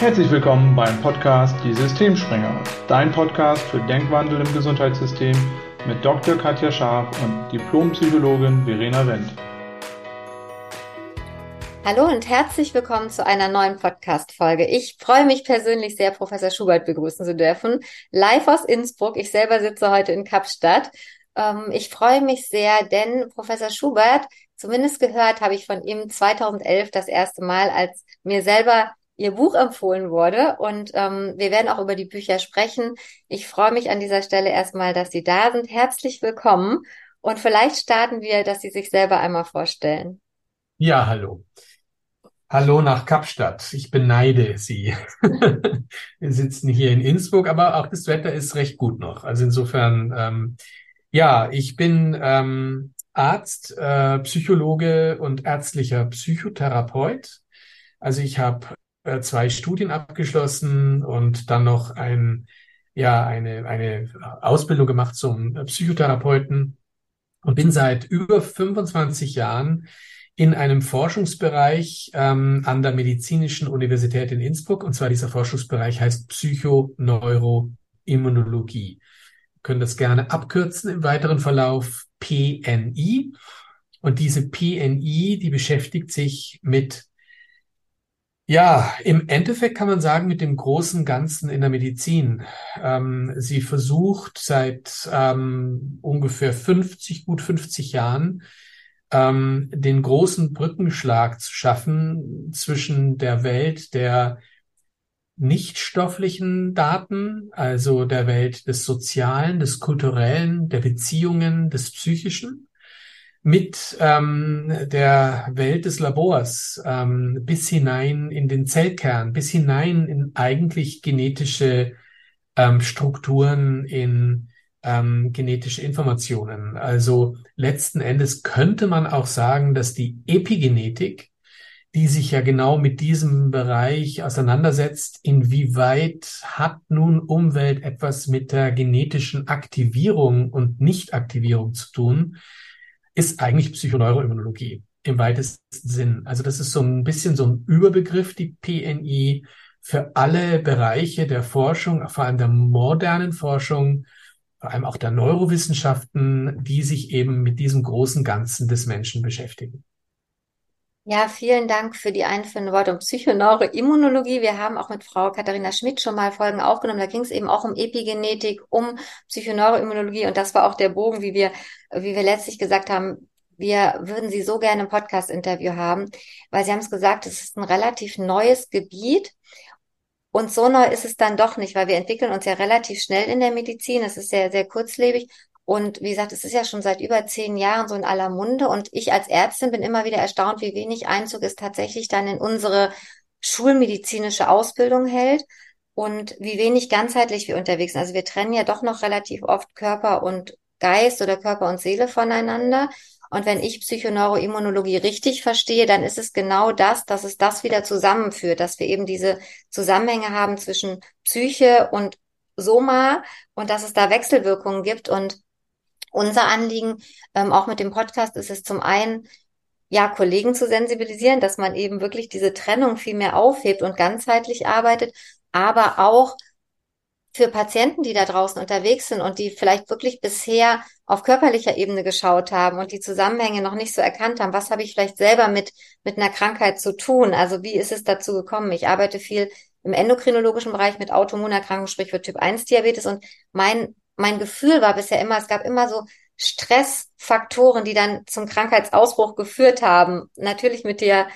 Herzlich willkommen beim Podcast Die Systemspringer, dein Podcast für Denkwandel im Gesundheitssystem mit Dr. Katja Scharf und Diplompsychologin Verena Wendt. Hallo und herzlich willkommen zu einer neuen Podcast-Folge. Ich freue mich persönlich sehr, Professor Schubert begrüßen zu dürfen. Live aus Innsbruck. Ich selber sitze heute in Kapstadt. Ähm, ich freue mich sehr, denn Professor Schubert, zumindest gehört habe ich von ihm 2011 das erste Mal, als mir selber ihr Buch empfohlen wurde. Und ähm, wir werden auch über die Bücher sprechen. Ich freue mich an dieser Stelle erstmal, dass Sie da sind. Herzlich willkommen. Und vielleicht starten wir, dass Sie sich selber einmal vorstellen. Ja, hallo. Hallo nach Kapstadt. Ich beneide Sie. wir sitzen hier in Innsbruck, aber auch das Wetter ist recht gut noch. Also insofern, ähm, ja, ich bin ähm, Arzt, äh, Psychologe und ärztlicher Psychotherapeut. Also ich habe äh, zwei Studien abgeschlossen und dann noch ein, ja, eine, eine Ausbildung gemacht zum Psychotherapeuten und bin seit über 25 Jahren in einem Forschungsbereich ähm, an der Medizinischen Universität in Innsbruck. Und zwar dieser Forschungsbereich heißt Psychoneuroimmunologie. Wir können das gerne abkürzen im weiteren Verlauf PNI. Und diese PNI, die beschäftigt sich mit ja, im Endeffekt kann man sagen, mit dem großen Ganzen in der Medizin. Ähm, sie versucht seit ähm, ungefähr 50, gut 50 Jahren, ähm, den großen Brückenschlag zu schaffen zwischen der Welt der nichtstofflichen Daten, also der Welt des Sozialen, des Kulturellen, der Beziehungen, des Psychischen mit ähm, der Welt des Labors ähm, bis hinein in den Zellkern, bis hinein in eigentlich genetische ähm, Strukturen, in ähm, genetische Informationen. Also letzten Endes könnte man auch sagen, dass die Epigenetik, die sich ja genau mit diesem Bereich auseinandersetzt, inwieweit hat nun Umwelt etwas mit der genetischen Aktivierung und Nichtaktivierung zu tun, ist eigentlich Psychoneuroimmunologie im weitesten Sinn. Also das ist so ein bisschen so ein Überbegriff, die PNI, für alle Bereiche der Forschung, vor allem der modernen Forschung, vor allem auch der Neurowissenschaften, die sich eben mit diesem großen Ganzen des Menschen beschäftigen. Ja, vielen Dank für die einführenden Worte um Psychoneuroimmunologie. Wir haben auch mit Frau Katharina Schmidt schon mal Folgen aufgenommen. Da ging es eben auch um Epigenetik, um Psychoneuroimmunologie. Und das war auch der Bogen, wie wir, wie wir letztlich gesagt haben, wir würden Sie so gerne im Podcast-Interview haben, weil Sie haben es gesagt, es ist ein relativ neues Gebiet. Und so neu ist es dann doch nicht, weil wir entwickeln uns ja relativ schnell in der Medizin. Es ist sehr, sehr kurzlebig. Und wie gesagt, es ist ja schon seit über zehn Jahren so in aller Munde. Und ich als Ärztin bin immer wieder erstaunt, wie wenig Einzug es tatsächlich dann in unsere schulmedizinische Ausbildung hält und wie wenig ganzheitlich wir unterwegs sind. Also wir trennen ja doch noch relativ oft Körper und Geist oder Körper und Seele voneinander. Und wenn ich Psychoneuroimmunologie richtig verstehe, dann ist es genau das, dass es das wieder zusammenführt, dass wir eben diese Zusammenhänge haben zwischen Psyche und Soma und dass es da Wechselwirkungen gibt und unser Anliegen, ähm, auch mit dem Podcast, ist es zum einen, ja, Kollegen zu sensibilisieren, dass man eben wirklich diese Trennung viel mehr aufhebt und ganzheitlich arbeitet, aber auch für Patienten, die da draußen unterwegs sind und die vielleicht wirklich bisher auf körperlicher Ebene geschaut haben und die Zusammenhänge noch nicht so erkannt haben, was habe ich vielleicht selber mit, mit einer Krankheit zu tun? Also wie ist es dazu gekommen? Ich arbeite viel im endokrinologischen Bereich mit Autoimmunerkrankungen, sprich für Typ 1 Diabetes und mein mein Gefühl war bisher immer, es gab immer so Stressfaktoren, die dann zum Krankheitsausbruch geführt haben. Natürlich mit der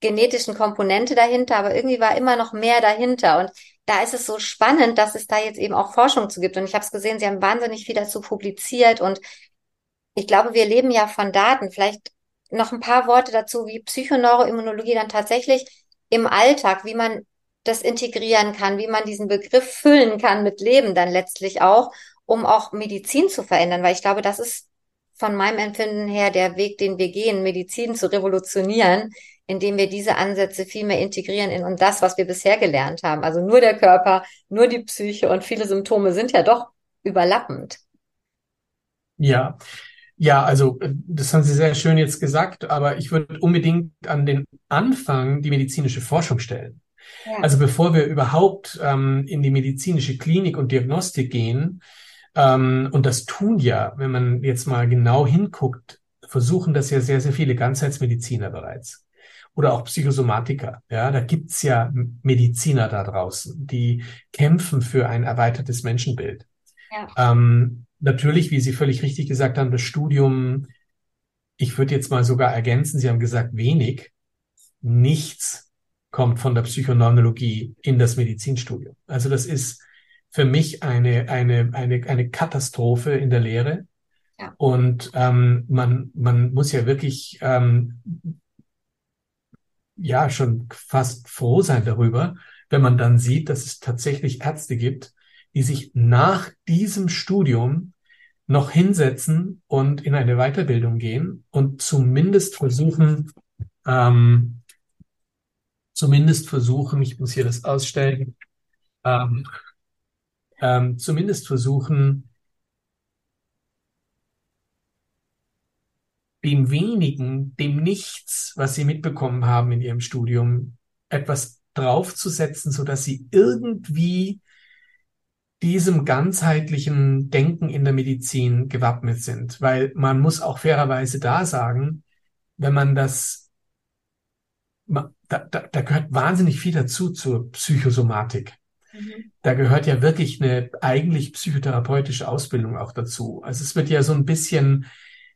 genetischen Komponente dahinter, aber irgendwie war immer noch mehr dahinter. Und da ist es so spannend, dass es da jetzt eben auch Forschung zu gibt. Und ich habe es gesehen, Sie haben wahnsinnig viel dazu publiziert. Und ich glaube, wir leben ja von Daten. Vielleicht noch ein paar Worte dazu, wie Psychoneuroimmunologie dann tatsächlich im Alltag, wie man das integrieren kann, wie man diesen Begriff füllen kann mit Leben dann letztlich auch um auch Medizin zu verändern, weil ich glaube, das ist von meinem Empfinden her der Weg, den wir gehen, Medizin zu revolutionieren, indem wir diese Ansätze viel mehr integrieren in und das, was wir bisher gelernt haben. Also nur der Körper, nur die Psyche und viele Symptome sind ja doch überlappend. Ja, ja, also das haben Sie sehr schön jetzt gesagt, aber ich würde unbedingt an den Anfang die medizinische Forschung stellen. Ja. Also bevor wir überhaupt ähm, in die medizinische Klinik und Diagnostik gehen, ähm, und das tun ja, wenn man jetzt mal genau hinguckt, versuchen das ja sehr, sehr viele Ganzheitsmediziner bereits. Oder auch Psychosomatiker. Ja, da gibt's ja Mediziner da draußen, die kämpfen für ein erweitertes Menschenbild. Ja. Ähm, natürlich, wie Sie völlig richtig gesagt haben, das Studium, ich würde jetzt mal sogar ergänzen, Sie haben gesagt, wenig, nichts kommt von der Psychoneurologie in das Medizinstudium. Also das ist für mich eine, eine, eine, eine Katastrophe in der Lehre. Ja. Und ähm, man, man muss ja wirklich ähm, ja schon fast froh sein darüber, wenn man dann sieht, dass es tatsächlich Ärzte gibt, die sich nach diesem Studium noch hinsetzen und in eine Weiterbildung gehen und zumindest versuchen, ähm, zumindest versuchen, ich muss hier das ausstellen, ähm, ähm, zumindest versuchen, dem wenigen, dem nichts, was sie mitbekommen haben in ihrem Studium, etwas draufzusetzen, so dass sie irgendwie diesem ganzheitlichen Denken in der Medizin gewappnet sind. Weil man muss auch fairerweise da sagen, wenn man das da, da, da gehört wahnsinnig viel dazu zur Psychosomatik. Mhm. Da gehört ja wirklich eine eigentlich psychotherapeutische Ausbildung auch dazu. Also es wird ja so ein bisschen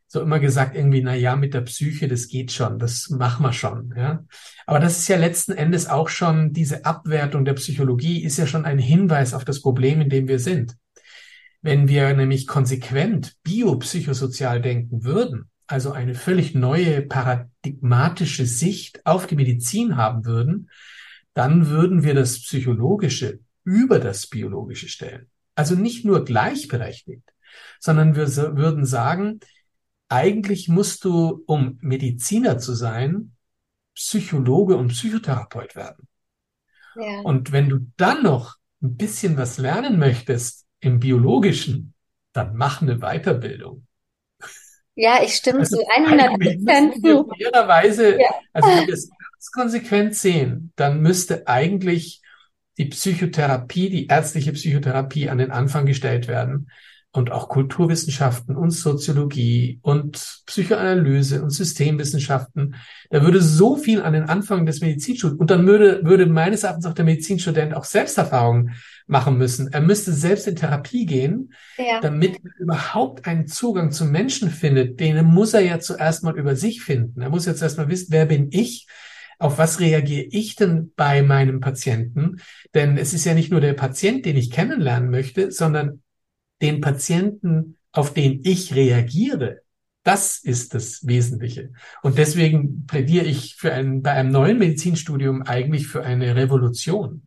so immer gesagt irgendwie, na ja, mit der Psyche, das geht schon, das machen wir schon, ja. Aber das ist ja letzten Endes auch schon diese Abwertung der Psychologie ist ja schon ein Hinweis auf das Problem, in dem wir sind. Wenn wir nämlich konsequent biopsychosozial denken würden, also eine völlig neue paradigmatische Sicht auf die Medizin haben würden, dann würden wir das Psychologische über das Biologische stellen. Also nicht nur gleichberechtigt, sondern wir würden sagen, eigentlich musst du, um Mediziner zu sein, Psychologe und Psychotherapeut werden. Ja. Und wenn du dann noch ein bisschen was lernen möchtest im Biologischen, dann mach eine Weiterbildung. Ja, ich stimme also zu 100 Prozent zu. Fairerweise, ja. also wenn wir es ganz konsequent sehen, dann müsste eigentlich die Psychotherapie, die ärztliche Psychotherapie an den Anfang gestellt werden und auch Kulturwissenschaften und Soziologie und Psychoanalyse und Systemwissenschaften. Da würde so viel an den Anfang des Medizinstudiums und dann würde, würde meines Erachtens auch der Medizinstudent auch Selbsterfahrungen machen müssen. Er müsste selbst in Therapie gehen, ja. damit er überhaupt einen Zugang zum Menschen findet. Den muss er ja zuerst mal über sich finden. Er muss jetzt erst mal wissen, wer bin ich? Auf was reagiere ich denn bei meinem Patienten? Denn es ist ja nicht nur der Patient, den ich kennenlernen möchte, sondern den Patienten, auf den ich reagiere. Das ist das Wesentliche. Und deswegen plädiere ich für ein, bei einem neuen Medizinstudium eigentlich für eine Revolution.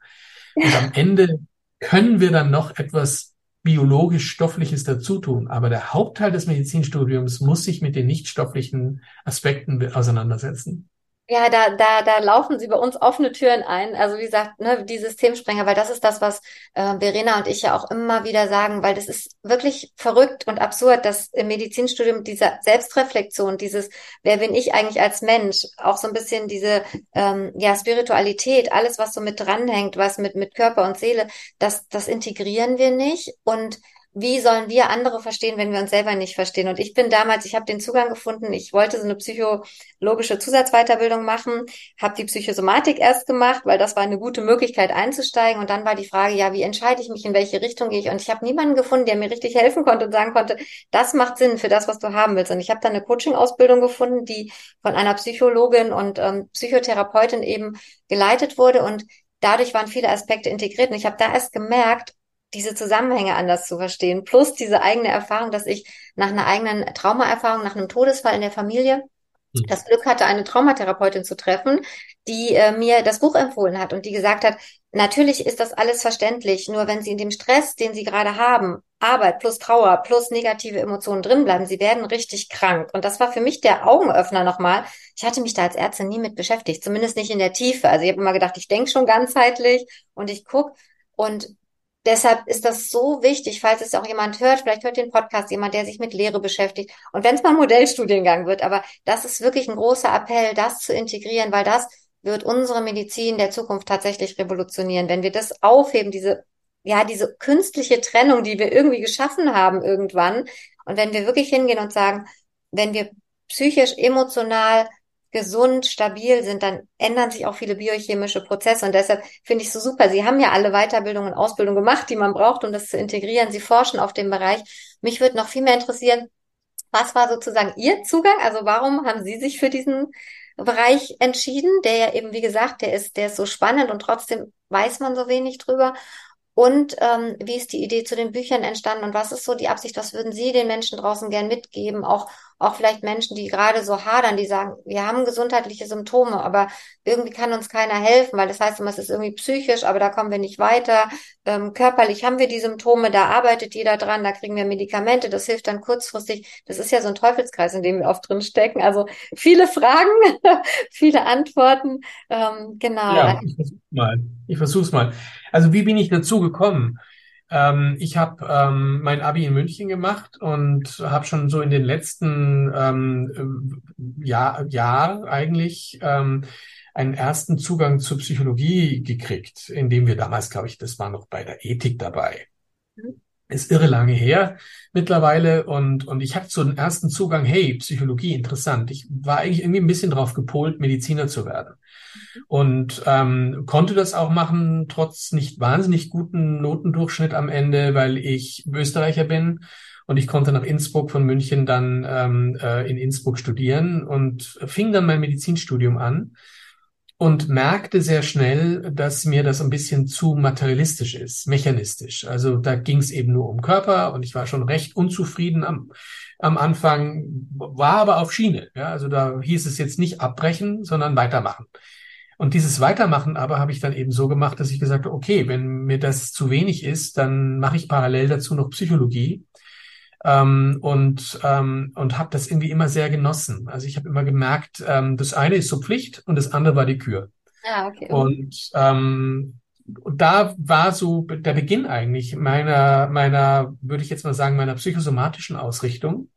Und am Ende können wir dann noch etwas biologisch-stoffliches dazu tun. Aber der Hauptteil des Medizinstudiums muss sich mit den nichtstofflichen Aspekten auseinandersetzen. Ja, da, da, da laufen sie bei uns offene Türen ein. Also wie gesagt, ne, die Systemsprenger, weil das ist das, was äh, Verena und ich ja auch immer wieder sagen, weil das ist wirklich verrückt und absurd, dass im Medizinstudium diese Selbstreflexion, dieses, wer bin ich eigentlich als Mensch, auch so ein bisschen diese ähm, ja Spiritualität, alles, was so mit dranhängt, was mit mit Körper und Seele, das, das integrieren wir nicht und wie sollen wir andere verstehen, wenn wir uns selber nicht verstehen? Und ich bin damals, ich habe den Zugang gefunden, ich wollte so eine psychologische Zusatzweiterbildung machen, habe die Psychosomatik erst gemacht, weil das war eine gute Möglichkeit einzusteigen. Und dann war die Frage, ja, wie entscheide ich mich, in welche Richtung gehe ich? Und ich habe niemanden gefunden, der mir richtig helfen konnte und sagen konnte, das macht Sinn für das, was du haben willst. Und ich habe dann eine Coaching-Ausbildung gefunden, die von einer Psychologin und ähm, Psychotherapeutin eben geleitet wurde und dadurch waren viele Aspekte integriert. Und ich habe da erst gemerkt, diese Zusammenhänge anders zu verstehen. Plus diese eigene Erfahrung, dass ich nach einer eigenen Traumaerfahrung, nach einem Todesfall in der Familie hm. das Glück hatte, eine Traumatherapeutin zu treffen, die äh, mir das Buch empfohlen hat und die gesagt hat, natürlich ist das alles verständlich, nur wenn Sie in dem Stress, den Sie gerade haben, Arbeit plus Trauer plus negative Emotionen drinbleiben, Sie werden richtig krank. Und das war für mich der Augenöffner nochmal. Ich hatte mich da als Ärztin nie mit beschäftigt, zumindest nicht in der Tiefe. Also ich habe immer gedacht, ich denke schon ganzheitlich und ich guck und Deshalb ist das so wichtig, falls es auch jemand hört, vielleicht hört den Podcast jemand, der sich mit Lehre beschäftigt. Und wenn es mal Modellstudiengang wird, aber das ist wirklich ein großer Appell, das zu integrieren, weil das wird unsere Medizin der Zukunft tatsächlich revolutionieren. Wenn wir das aufheben, diese, ja, diese künstliche Trennung, die wir irgendwie geschaffen haben irgendwann. Und wenn wir wirklich hingehen und sagen, wenn wir psychisch, emotional gesund, stabil sind, dann ändern sich auch viele biochemische Prozesse. Und deshalb finde ich so super. Sie haben ja alle Weiterbildung und Ausbildung gemacht, die man braucht, um das zu integrieren. Sie forschen auf dem Bereich. Mich würde noch viel mehr interessieren, was war sozusagen Ihr Zugang? Also warum haben Sie sich für diesen Bereich entschieden, der ja eben, wie gesagt, der ist, der ist so spannend und trotzdem weiß man so wenig drüber. Und ähm, wie ist die Idee zu den Büchern entstanden und was ist so die Absicht? Was würden Sie den Menschen draußen gern mitgeben? Auch, auch vielleicht Menschen, die gerade so hadern, die sagen, wir haben gesundheitliche Symptome, aber irgendwie kann uns keiner helfen, weil das heißt immer, es ist irgendwie psychisch, aber da kommen wir nicht weiter. Ähm, körperlich haben wir die Symptome, da arbeitet jeder dran, da kriegen wir Medikamente, das hilft dann kurzfristig. Das ist ja so ein Teufelskreis, in dem wir oft drin stecken. Also viele Fragen, viele Antworten. Ähm, genau. Ja, ich versuch's mal. Ich versuch's mal. Also wie bin ich dazu gekommen? Ähm, ich habe ähm, mein Abi in München gemacht und habe schon so in den letzten ähm, Jahr, Jahr eigentlich ähm, einen ersten Zugang zur Psychologie gekriegt, indem wir damals, glaube ich, das war noch bei der Ethik dabei. Mhm. Ist irre lange her mittlerweile und, und ich hatte so einen ersten Zugang, hey, Psychologie, interessant. Ich war eigentlich irgendwie ein bisschen drauf gepolt, Mediziner zu werden und ähm, konnte das auch machen, trotz nicht wahnsinnig guten Notendurchschnitt am Ende, weil ich Österreicher bin. Und ich konnte nach Innsbruck von München dann ähm, äh, in Innsbruck studieren und fing dann mein Medizinstudium an und merkte sehr schnell, dass mir das ein bisschen zu materialistisch ist, mechanistisch. Also da ging es eben nur um Körper und ich war schon recht unzufrieden am, am Anfang, war aber auf Schiene. Ja, also da hieß es jetzt nicht abbrechen, sondern weitermachen. Und dieses Weitermachen aber habe ich dann eben so gemacht, dass ich gesagt habe, okay, wenn mir das zu wenig ist, dann mache ich parallel dazu noch Psychologie ähm, und ähm, und habe das irgendwie immer sehr genossen. Also ich habe immer gemerkt, ähm, das eine ist so Pflicht und das andere war die Kür. Ah, okay. Und ähm, und da war so der Beginn eigentlich meiner, meiner, würde ich jetzt mal sagen, meiner psychosomatischen Ausrichtung.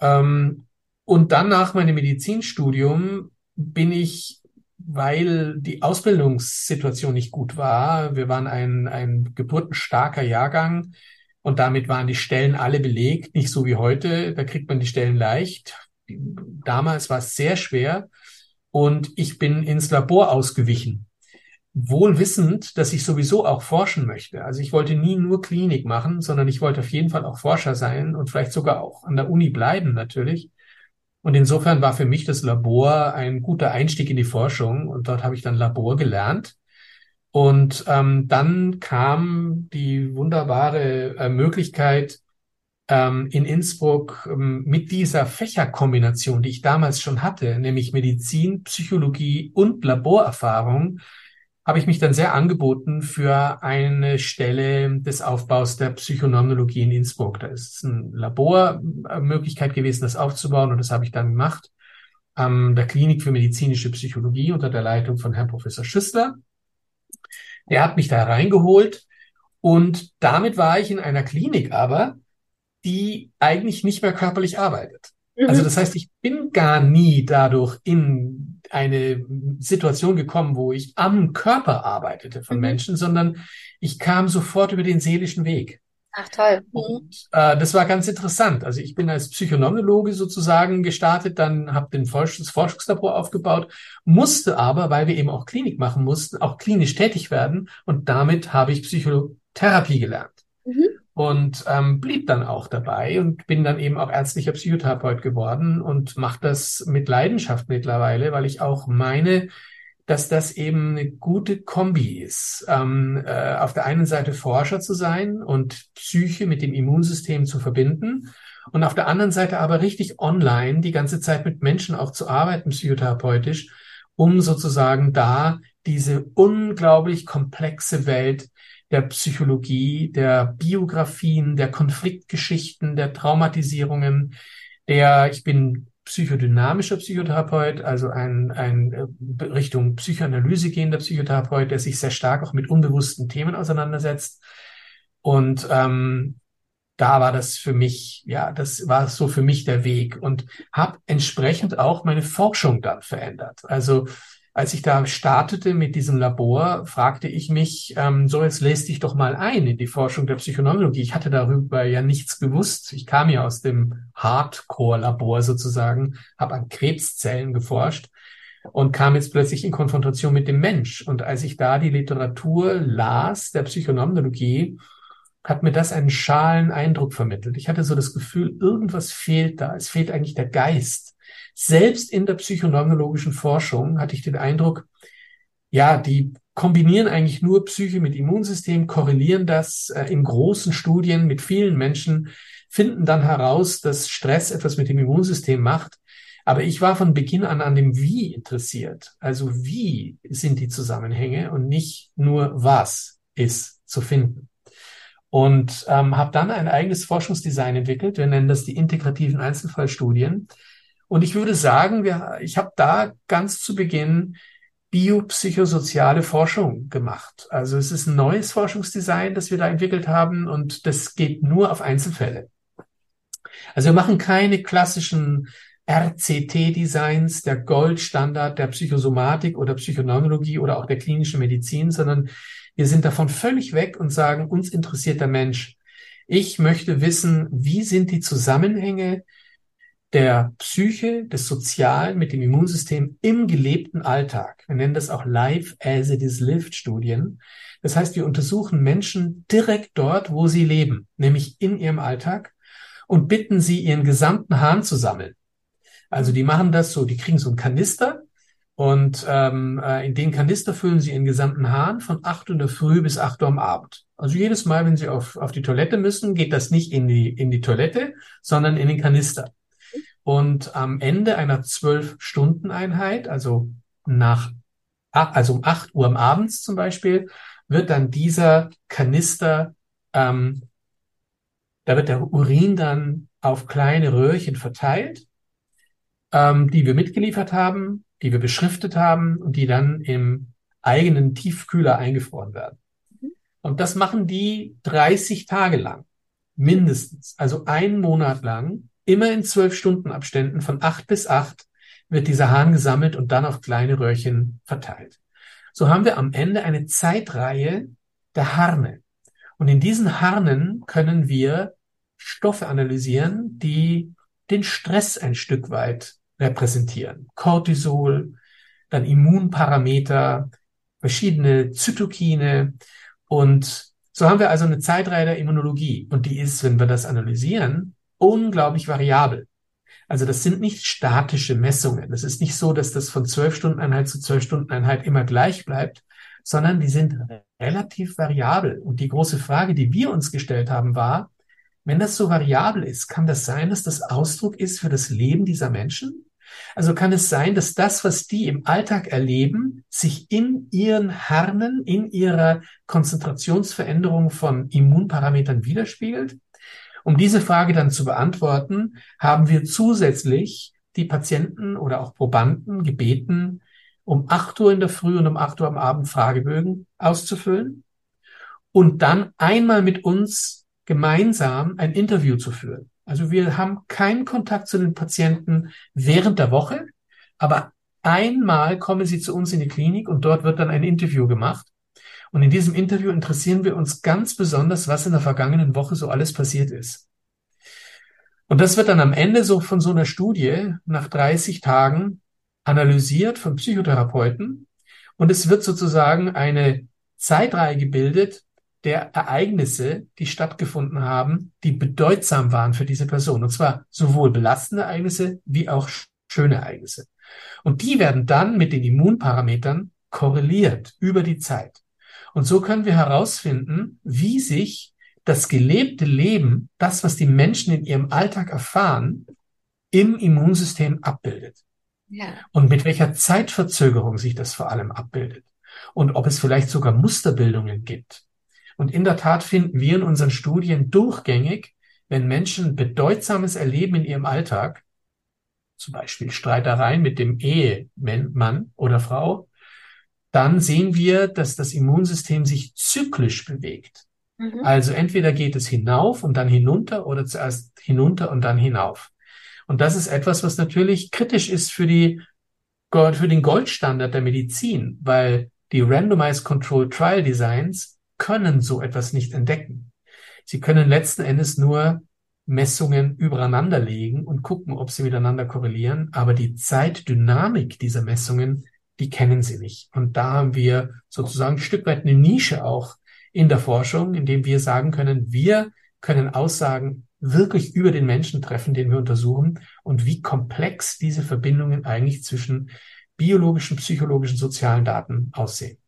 Ähm, und dann nach meinem Medizinstudium bin ich weil die Ausbildungssituation nicht gut war. Wir waren ein, ein geburtenstarker Jahrgang und damit waren die Stellen alle belegt, nicht so wie heute. Da kriegt man die Stellen leicht. Damals war es sehr schwer und ich bin ins Labor ausgewichen. Wohl wissend, dass ich sowieso auch forschen möchte. Also ich wollte nie nur Klinik machen, sondern ich wollte auf jeden Fall auch Forscher sein und vielleicht sogar auch an der Uni bleiben natürlich. Und insofern war für mich das Labor ein guter Einstieg in die Forschung und dort habe ich dann Labor gelernt. Und ähm, dann kam die wunderbare äh, Möglichkeit, ähm, in Innsbruck ähm, mit dieser Fächerkombination, die ich damals schon hatte, nämlich Medizin, Psychologie und Laborerfahrung, habe ich mich dann sehr angeboten für eine Stelle des Aufbaus der Psychonomnologie in Innsbruck. Da ist eine Labormöglichkeit gewesen, das aufzubauen und das habe ich dann gemacht an der Klinik für medizinische Psychologie unter der Leitung von Herrn Professor Schüssler. Der hat mich da reingeholt und damit war ich in einer Klinik aber, die eigentlich nicht mehr körperlich arbeitet. Also mhm. Also das heißt, ich bin gar nie dadurch in eine Situation gekommen, wo ich am Körper arbeitete von mhm. Menschen, sondern ich kam sofort über den seelischen Weg. Ach toll. Mhm. Und äh, das war ganz interessant. Also ich bin als Psychonomologe sozusagen gestartet, dann habe den Forsch das Forschungslabor aufgebaut, musste aber, weil wir eben auch Klinik machen mussten, auch klinisch tätig werden und damit habe ich Psychotherapie gelernt. Mhm und ähm, blieb dann auch dabei und bin dann eben auch ärztlicher Psychotherapeut geworden und mache das mit Leidenschaft mittlerweile, weil ich auch meine, dass das eben eine gute Kombi ist. Ähm, äh, auf der einen Seite Forscher zu sein und Psyche mit dem Immunsystem zu verbinden und auf der anderen Seite aber richtig online die ganze Zeit mit Menschen auch zu arbeiten, psychotherapeutisch, um sozusagen da diese unglaublich komplexe Welt der Psychologie, der Biografien, der Konfliktgeschichten, der Traumatisierungen, der, ich bin psychodynamischer Psychotherapeut, also ein, ein äh, Richtung Psychoanalyse gehender Psychotherapeut, der sich sehr stark auch mit unbewussten Themen auseinandersetzt. Und ähm, da war das für mich, ja, das war so für mich der Weg und habe entsprechend auch meine Forschung dann verändert. Also als ich da startete mit diesem Labor, fragte ich mich, ähm, so jetzt lest dich doch mal ein in die Forschung der Psychoneurologie. Ich hatte darüber ja nichts gewusst. Ich kam ja aus dem Hardcore-Labor sozusagen, habe an Krebszellen geforscht und kam jetzt plötzlich in Konfrontation mit dem Mensch. Und als ich da die Literatur las der Psychonomologie, hat mir das einen schalen Eindruck vermittelt. Ich hatte so das Gefühl, irgendwas fehlt da. Es fehlt eigentlich der Geist. Selbst in der psychoneurologischen Forschung hatte ich den Eindruck, ja, die kombinieren eigentlich nur Psyche mit Immunsystem, korrelieren das äh, in großen Studien mit vielen Menschen, finden dann heraus, dass Stress etwas mit dem Immunsystem macht. Aber ich war von Beginn an an dem Wie interessiert. Also wie sind die Zusammenhänge und nicht nur was ist zu finden. Und ähm, habe dann ein eigenes Forschungsdesign entwickelt. Wir nennen das die integrativen Einzelfallstudien. Und ich würde sagen, wir, ich habe da ganz zu Beginn biopsychosoziale Forschung gemacht. Also es ist ein neues Forschungsdesign, das wir da entwickelt haben und das geht nur auf Einzelfälle. Also wir machen keine klassischen RCT-Designs, der Goldstandard der Psychosomatik oder Psychoneurologie oder auch der klinischen Medizin, sondern wir sind davon völlig weg und sagen, uns interessiert der Mensch. Ich möchte wissen, wie sind die Zusammenhänge der Psyche, des Sozialen mit dem Immunsystem im gelebten Alltag. Wir nennen das auch Life as it is lived Studien. Das heißt, wir untersuchen Menschen direkt dort, wo sie leben, nämlich in ihrem Alltag und bitten sie, ihren gesamten Hahn zu sammeln. Also die machen das so, die kriegen so einen Kanister und ähm, äh, in den Kanister füllen sie ihren gesamten Hahn von 8 Uhr Früh bis 8 Uhr am Abend. Also jedes Mal, wenn sie auf, auf die Toilette müssen, geht das nicht in die, in die Toilette, sondern in den Kanister. Und am Ende einer zwölf-Stunden-Einheit, also nach, also um acht Uhr am Abends zum Beispiel, wird dann dieser Kanister, ähm, da wird der Urin dann auf kleine Röhrchen verteilt, ähm, die wir mitgeliefert haben, die wir beschriftet haben und die dann im eigenen Tiefkühler eingefroren werden. Mhm. Und das machen die 30 Tage lang, mindestens, also einen Monat lang Immer in zwölf Stunden Abständen von acht bis acht wird dieser Hahn gesammelt und dann auf kleine Röhrchen verteilt. So haben wir am Ende eine Zeitreihe der Harne. Und in diesen Harnen können wir Stoffe analysieren, die den Stress ein Stück weit repräsentieren. Cortisol, dann Immunparameter, verschiedene Zytokine. Und so haben wir also eine Zeitreihe der Immunologie. Und die ist, wenn wir das analysieren, unglaublich variabel. Also das sind nicht statische Messungen. Es ist nicht so, dass das von zwölf Stunden Einheit zu zwölf Stunden Einheit immer gleich bleibt, sondern die sind relativ variabel. Und die große Frage, die wir uns gestellt haben, war, wenn das so variabel ist, kann das sein, dass das Ausdruck ist für das Leben dieser Menschen? Also kann es sein, dass das, was die im Alltag erleben, sich in ihren Harnen, in ihrer Konzentrationsveränderung von Immunparametern widerspiegelt? Um diese Frage dann zu beantworten, haben wir zusätzlich die Patienten oder auch Probanden gebeten, um acht Uhr in der Früh und um acht Uhr am Abend Fragebögen auszufüllen und dann einmal mit uns gemeinsam ein Interview zu führen. Also wir haben keinen Kontakt zu den Patienten während der Woche, aber einmal kommen sie zu uns in die Klinik und dort wird dann ein Interview gemacht. Und in diesem Interview interessieren wir uns ganz besonders, was in der vergangenen Woche so alles passiert ist. Und das wird dann am Ende so von so einer Studie nach 30 Tagen analysiert von Psychotherapeuten. Und es wird sozusagen eine Zeitreihe gebildet der Ereignisse, die stattgefunden haben, die bedeutsam waren für diese Person. Und zwar sowohl belastende Ereignisse wie auch schöne Ereignisse. Und die werden dann mit den Immunparametern korreliert über die Zeit. Und so können wir herausfinden, wie sich das gelebte Leben, das, was die Menschen in ihrem Alltag erfahren, im Immunsystem abbildet. Ja. Und mit welcher Zeitverzögerung sich das vor allem abbildet. Und ob es vielleicht sogar Musterbildungen gibt. Und in der Tat finden wir in unseren Studien durchgängig, wenn Menschen Bedeutsames erleben in ihrem Alltag, zum Beispiel Streitereien mit dem Ehemann oder Frau, dann sehen wir, dass das Immunsystem sich zyklisch bewegt. Mhm. Also entweder geht es hinauf und dann hinunter oder zuerst hinunter und dann hinauf. Und das ist etwas, was natürlich kritisch ist für die für den Goldstandard der Medizin, weil die Randomized Control Trial Designs können so etwas nicht entdecken. Sie können letzten Endes nur Messungen übereinander legen und gucken, ob sie miteinander korrelieren, aber die Zeitdynamik dieser Messungen, die kennen sie nicht. Und da haben wir sozusagen ein Stück weit eine Nische auch in der Forschung, indem wir sagen können, wir können Aussagen wirklich über den Menschen treffen, den wir untersuchen und wie komplex diese Verbindungen eigentlich zwischen biologischen, psychologischen, sozialen Daten aussehen.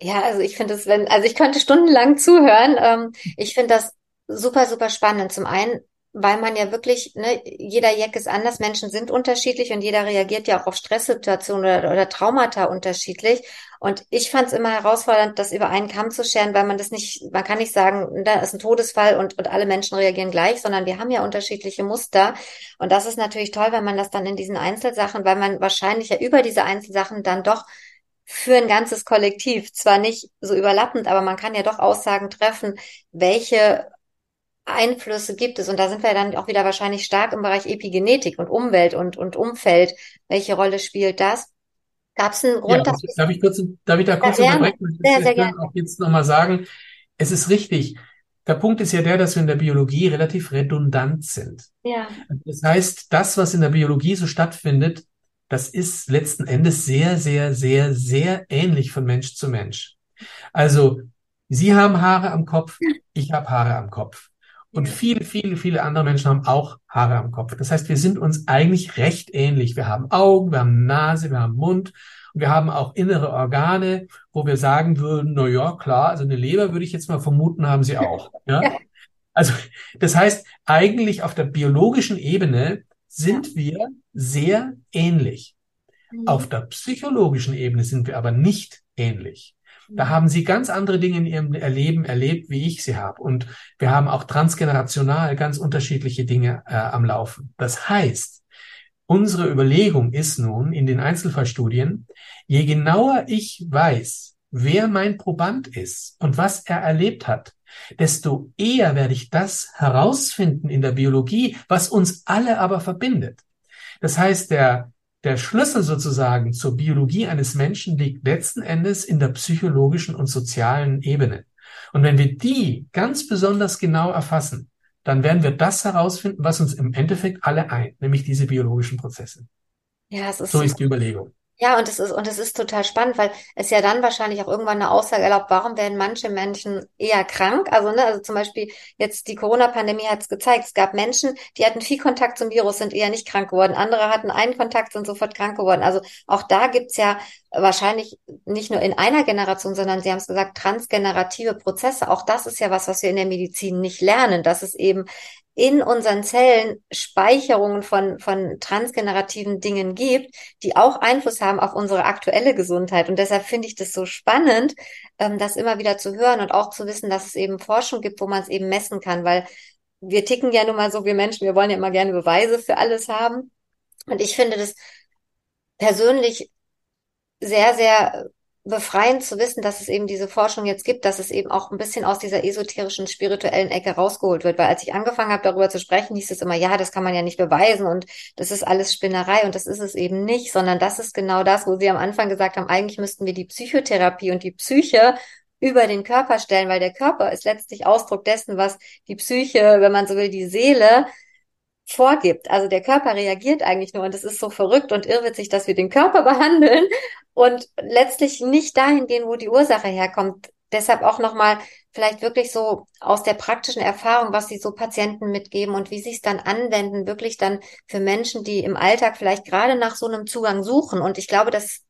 Ja, also ich finde es, wenn, also ich könnte stundenlang zuhören. Ähm, ich finde das super, super spannend. Zum einen, weil man ja wirklich, ne, jeder Jack ist anders, Menschen sind unterschiedlich und jeder reagiert ja auch auf Stresssituationen oder, oder Traumata unterschiedlich. Und ich fand es immer herausfordernd, das über einen Kamm zu scheren, weil man das nicht, man kann nicht sagen, da ist ein Todesfall und, und alle Menschen reagieren gleich, sondern wir haben ja unterschiedliche Muster. Und das ist natürlich toll, wenn man das dann in diesen Einzelsachen, weil man wahrscheinlich ja über diese Einzelsachen dann doch für ein ganzes Kollektiv, zwar nicht so überlappend, aber man kann ja doch Aussagen treffen, welche Einflüsse gibt es? Und da sind wir dann auch wieder wahrscheinlich stark im Bereich Epigenetik und Umwelt und, und Umfeld. Welche Rolle spielt das? Gab es einen Grund? Ja, dass darf ich kurz, darf ich da kurz sehr unterbrechen? Sehr, sehr ich gerne. auch jetzt nochmal sagen, es ist richtig. Der Punkt ist ja der, dass wir in der Biologie relativ redundant sind. Ja. Das heißt, das, was in der Biologie so stattfindet, das ist letzten Endes sehr, sehr, sehr, sehr ähnlich von Mensch zu Mensch. Also, Sie haben Haare am Kopf, ich habe Haare am Kopf. Und viele, viele, viele andere Menschen haben auch Haare am Kopf. Das heißt, wir sind uns eigentlich recht ähnlich. Wir haben Augen, wir haben Nase, wir haben Mund und wir haben auch innere Organe, wo wir sagen würden, na ja, klar, also eine Leber würde ich jetzt mal vermuten, haben sie auch. Ja? Also, das heißt, eigentlich auf der biologischen Ebene sind wir sehr ähnlich. Mhm. Auf der psychologischen Ebene sind wir aber nicht ähnlich. Da haben sie ganz andere Dinge in ihrem Erleben erlebt, wie ich sie habe. Und wir haben auch transgenerational ganz unterschiedliche Dinge äh, am Laufen. Das heißt, unsere Überlegung ist nun in den Einzelfallstudien, je genauer ich weiß, wer mein Proband ist und was er erlebt hat, desto eher werde ich das herausfinden in der Biologie, was uns alle aber verbindet. Das heißt, der der Schlüssel sozusagen zur Biologie eines Menschen liegt letzten Endes in der psychologischen und sozialen Ebene. Und wenn wir die ganz besonders genau erfassen, dann werden wir das herausfinden, was uns im Endeffekt alle eint, nämlich diese biologischen Prozesse. Ja, es ist So ist die Überlegung. Ja, und es ist, und es ist total spannend, weil es ja dann wahrscheinlich auch irgendwann eine Aussage erlaubt, warum werden manche Menschen eher krank? Also, ne, also zum Beispiel jetzt die Corona-Pandemie hat es gezeigt, es gab Menschen, die hatten viel Kontakt zum Virus, sind eher nicht krank geworden. Andere hatten einen Kontakt, sind sofort krank geworden. Also auch da gibt's ja wahrscheinlich nicht nur in einer Generation, sondern Sie haben es gesagt, transgenerative Prozesse. Auch das ist ja was, was wir in der Medizin nicht lernen, dass es eben in unseren Zellen Speicherungen von, von transgenerativen Dingen gibt, die auch Einfluss haben auf unsere aktuelle Gesundheit. Und deshalb finde ich das so spannend, ähm, das immer wieder zu hören und auch zu wissen, dass es eben Forschung gibt, wo man es eben messen kann, weil wir ticken ja nun mal so, wir Menschen, wir wollen ja immer gerne Beweise für alles haben. Und ich finde das persönlich sehr, sehr befreiend zu wissen, dass es eben diese Forschung jetzt gibt, dass es eben auch ein bisschen aus dieser esoterischen, spirituellen Ecke rausgeholt wird. Weil als ich angefangen habe, darüber zu sprechen, hieß es immer, ja, das kann man ja nicht beweisen und das ist alles Spinnerei und das ist es eben nicht, sondern das ist genau das, wo Sie am Anfang gesagt haben, eigentlich müssten wir die Psychotherapie und die Psyche über den Körper stellen, weil der Körper ist letztlich Ausdruck dessen, was die Psyche, wenn man so will, die Seele vorgibt. Also der Körper reagiert eigentlich nur und es ist so verrückt und irrwitzig, dass wir den Körper behandeln und letztlich nicht dahin gehen, wo die Ursache herkommt. Deshalb auch nochmal vielleicht wirklich so aus der praktischen Erfahrung, was Sie so Patienten mitgeben und wie Sie es dann anwenden, wirklich dann für Menschen, die im Alltag vielleicht gerade nach so einem Zugang suchen. Und ich glaube, das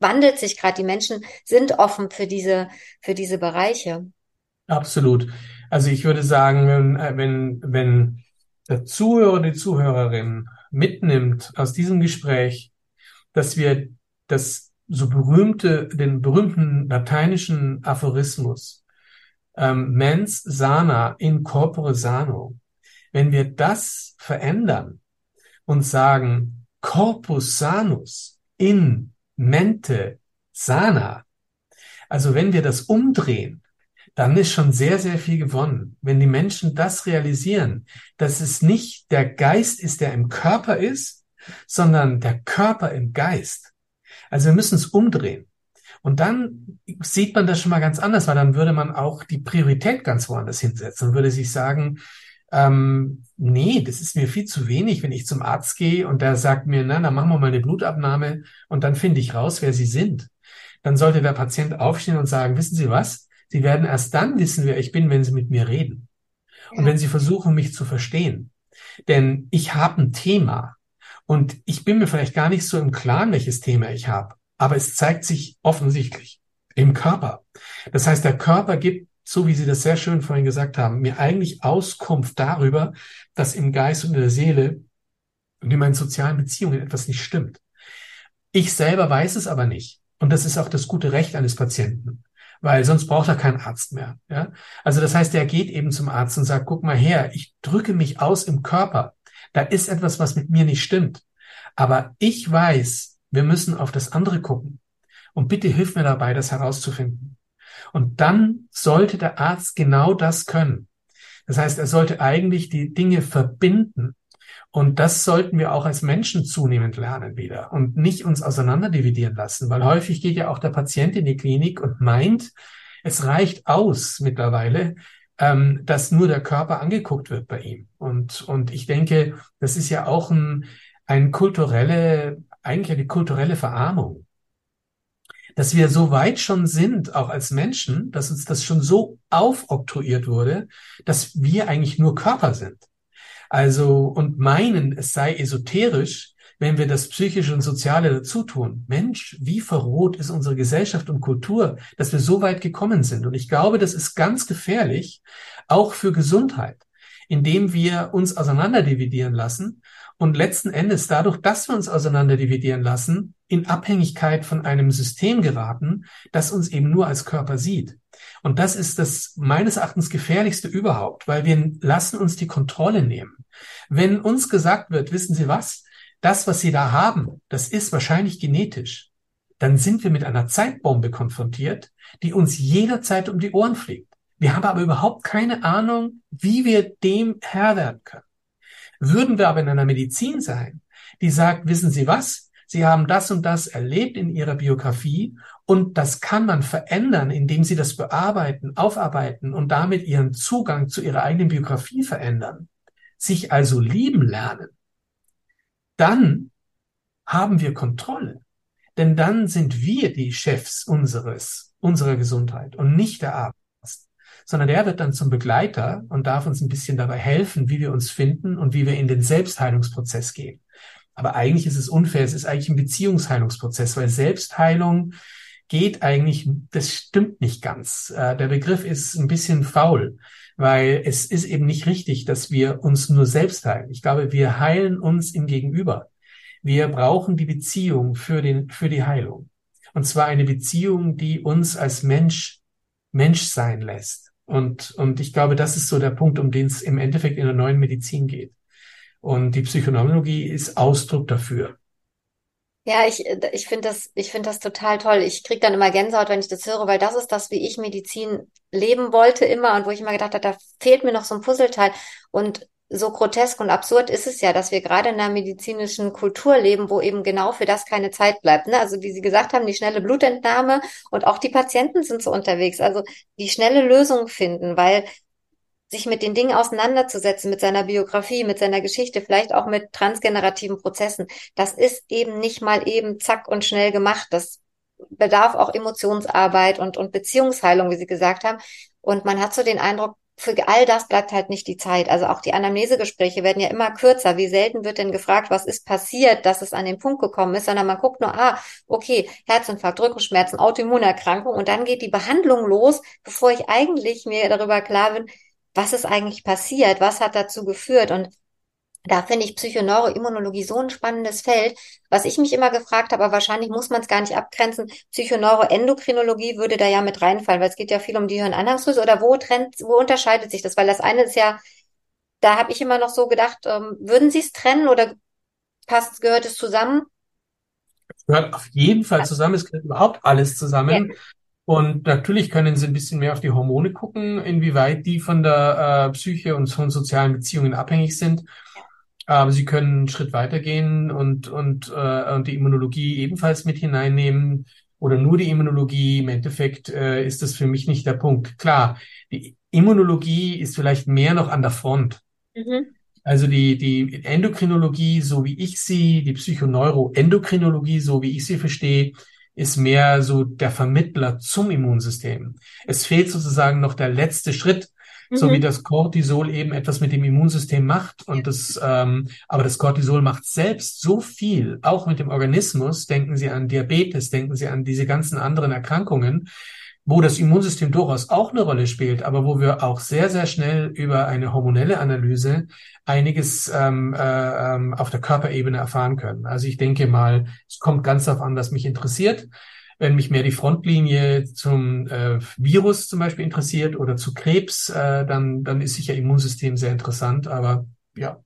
wandelt sich gerade. Die Menschen sind offen für diese, für diese Bereiche. Absolut. Also ich würde sagen, wenn, äh, wenn, wenn der Zuhörer, die Zuhörerin mitnimmt aus diesem Gespräch, dass wir das so berühmte, den berühmten lateinischen Aphorismus, ähm, mens sana in corpore sano, wenn wir das verändern und sagen corpus sanus in mente sana, also wenn wir das umdrehen, dann ist schon sehr, sehr viel gewonnen. Wenn die Menschen das realisieren, dass es nicht der Geist ist, der im Körper ist, sondern der Körper im Geist. Also wir müssen es umdrehen. Und dann sieht man das schon mal ganz anders, weil dann würde man auch die Priorität ganz woanders hinsetzen und würde sich sagen, ähm, nee, das ist mir viel zu wenig, wenn ich zum Arzt gehe und der sagt mir, na, dann machen wir mal eine Blutabnahme und dann finde ich raus, wer Sie sind. Dann sollte der Patient aufstehen und sagen, wissen Sie was? Sie werden erst dann wissen, wer ich bin, wenn Sie mit mir reden. Ja. Und wenn Sie versuchen, mich zu verstehen. Denn ich habe ein Thema und ich bin mir vielleicht gar nicht so im Klaren, welches Thema ich habe. Aber es zeigt sich offensichtlich im Körper. Das heißt, der Körper gibt so wie Sie das sehr schön vorhin gesagt haben, mir eigentlich Auskunft darüber, dass im Geist und in der Seele und in meinen sozialen Beziehungen etwas nicht stimmt. Ich selber weiß es aber nicht. Und das ist auch das gute Recht eines Patienten, weil sonst braucht er keinen Arzt mehr. Ja? Also das heißt, er geht eben zum Arzt und sagt, guck mal her, ich drücke mich aus im Körper. Da ist etwas, was mit mir nicht stimmt. Aber ich weiß, wir müssen auf das andere gucken. Und bitte hilf mir dabei, das herauszufinden. Und dann sollte der Arzt genau das können. Das heißt, er sollte eigentlich die Dinge verbinden. Und das sollten wir auch als Menschen zunehmend lernen wieder und nicht uns auseinanderdividieren lassen, weil häufig geht ja auch der Patient in die Klinik und meint, es reicht aus mittlerweile, ähm, dass nur der Körper angeguckt wird bei ihm. Und, und ich denke, das ist ja auch ein, ein kulturelle, eigentlich eine kulturelle Verarmung dass wir so weit schon sind, auch als Menschen, dass uns das schon so aufoktroyiert wurde, dass wir eigentlich nur Körper sind. Also, und meinen, es sei esoterisch, wenn wir das Psychische und Soziale dazu tun. Mensch, wie verroht ist unsere Gesellschaft und Kultur, dass wir so weit gekommen sind. Und ich glaube, das ist ganz gefährlich, auch für Gesundheit, indem wir uns auseinanderdividieren lassen und letzten Endes dadurch, dass wir uns auseinanderdividieren lassen, in Abhängigkeit von einem System geraten, das uns eben nur als Körper sieht. Und das ist das meines Erachtens gefährlichste überhaupt, weil wir lassen uns die Kontrolle nehmen. Wenn uns gesagt wird, wissen Sie was? Das, was Sie da haben, das ist wahrscheinlich genetisch. Dann sind wir mit einer Zeitbombe konfrontiert, die uns jederzeit um die Ohren fliegt. Wir haben aber überhaupt keine Ahnung, wie wir dem Herr werden können. Würden wir aber in einer Medizin sein, die sagt, wissen Sie was? Sie haben das und das erlebt in Ihrer Biografie und das kann man verändern, indem Sie das bearbeiten, aufarbeiten und damit Ihren Zugang zu Ihrer eigenen Biografie verändern. Sich also lieben lernen. Dann haben wir Kontrolle. Denn dann sind wir die Chefs unseres, unserer Gesundheit und nicht der Arzt sondern der wird dann zum Begleiter und darf uns ein bisschen dabei helfen, wie wir uns finden und wie wir in den Selbstheilungsprozess gehen. Aber eigentlich ist es unfair, es ist eigentlich ein Beziehungsheilungsprozess, weil Selbstheilung geht eigentlich, das stimmt nicht ganz. Äh, der Begriff ist ein bisschen faul, weil es ist eben nicht richtig, dass wir uns nur selbst heilen. Ich glaube, wir heilen uns im Gegenüber. Wir brauchen die Beziehung für den, für die Heilung. Und zwar eine Beziehung, die uns als Mensch Mensch sein lässt. Und, und ich glaube, das ist so der Punkt, um den es im Endeffekt in der neuen Medizin geht. Und die Psychoneurologie ist Ausdruck dafür. Ja, ich, ich finde das, ich finde das total toll. Ich kriege dann immer Gänsehaut, wenn ich das höre, weil das ist das, wie ich Medizin leben wollte immer und wo ich immer gedacht habe, da fehlt mir noch so ein Puzzleteil. Und so grotesk und absurd ist es ja, dass wir gerade in einer medizinischen Kultur leben, wo eben genau für das keine Zeit bleibt. Ne? Also wie Sie gesagt haben, die schnelle Blutentnahme und auch die Patienten sind so unterwegs. Also die schnelle Lösung finden, weil sich mit den Dingen auseinanderzusetzen, mit seiner Biografie, mit seiner Geschichte, vielleicht auch mit transgenerativen Prozessen, das ist eben nicht mal eben zack und schnell gemacht. Das bedarf auch Emotionsarbeit und, und Beziehungsheilung, wie Sie gesagt haben. Und man hat so den Eindruck, für all das bleibt halt nicht die Zeit. Also auch die Anamnesegespräche werden ja immer kürzer. Wie selten wird denn gefragt, was ist passiert, dass es an den Punkt gekommen ist, sondern man guckt nur, ah, okay, Herzinfarkt, Rückenschmerzen, Autoimmunerkrankung und dann geht die Behandlung los, bevor ich eigentlich mir darüber klar bin, was ist eigentlich passiert, was hat dazu geführt und da finde ich Psychoneuroimmunologie so ein spannendes Feld. Was ich mich immer gefragt habe, aber wahrscheinlich muss man es gar nicht abgrenzen. Psychoneuroendokrinologie würde da ja mit reinfallen, weil es geht ja viel um die Hirnanhangsdrüse. Oder wo trennt, wo unterscheidet sich das? Weil das eine ist ja, da habe ich immer noch so gedacht, ähm, würden Sie es trennen oder passt, gehört es zusammen? Es gehört auf jeden Fall zusammen. Es gehört überhaupt alles zusammen. Ja. Und natürlich können Sie ein bisschen mehr auf die Hormone gucken, inwieweit die von der äh, Psyche und von sozialen Beziehungen abhängig sind. Aber sie können einen Schritt weitergehen und, und, äh, und die Immunologie ebenfalls mit hineinnehmen oder nur die Immunologie. Im Endeffekt äh, ist das für mich nicht der Punkt. Klar, die Immunologie ist vielleicht mehr noch an der Front. Mhm. Also die, die Endokrinologie, so wie ich sie, die Psychoneuroendokrinologie, so wie ich sie verstehe, ist mehr so der Vermittler zum Immunsystem. Es fehlt sozusagen noch der letzte Schritt, mhm. so wie mhm. das Cortisol eben etwas mit dem Immunsystem macht. Und das, ähm, aber das Cortisol macht selbst so viel, auch mit dem Organismus. Denken Sie an Diabetes, denken Sie an diese ganzen anderen Erkrankungen, wo das Immunsystem durchaus auch eine Rolle spielt, aber wo wir auch sehr, sehr schnell über eine hormonelle Analyse einiges ähm, äh, ähm, auf der Körperebene erfahren können. Also ich denke mal, es kommt ganz darauf an, was mich interessiert. Wenn mich mehr die Frontlinie zum äh, Virus zum Beispiel interessiert oder zu Krebs, äh, dann, dann ist sicher Immunsystem sehr interessant. Aber ja,